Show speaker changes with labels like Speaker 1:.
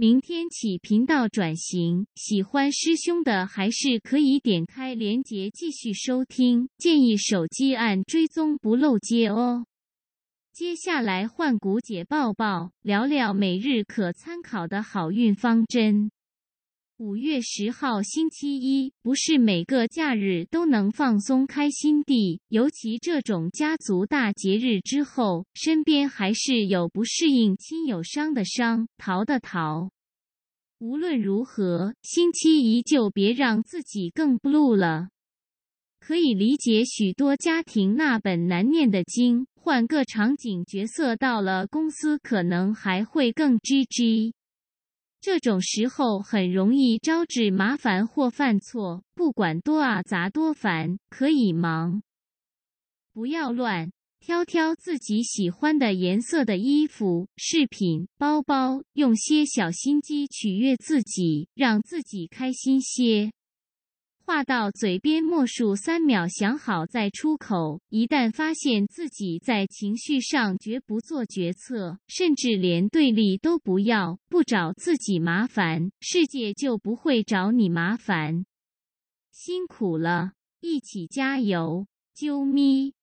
Speaker 1: 明天起频道转型，喜欢师兄的还是可以点开链接继续收听，建议手机按追踪不漏接哦。接下来换古姐抱抱，聊聊每日可参考的好运方针。五月十号星期一，不是每个假日都能放松开心地，尤其这种家族大节日之后，身边还是有不适应亲友伤的伤，逃的逃。无论如何，星期一就别让自己更 blue 了。可以理解许多家庭那本难念的经，换个场景角色，到了公司可能还会更 GG。这种时候很容易招致麻烦或犯错，不管多啊杂多烦，可以忙。不要乱挑挑自己喜欢的颜色的衣服、饰品、包包，用些小心机取悦自己，让自己开心些。话到嘴边默数三秒，想好再出口。一旦发现自己在情绪上绝不做决策，甚至连对立都不要，不找自己麻烦，世界就不会找你麻烦。辛苦了，一起加油，啾咪。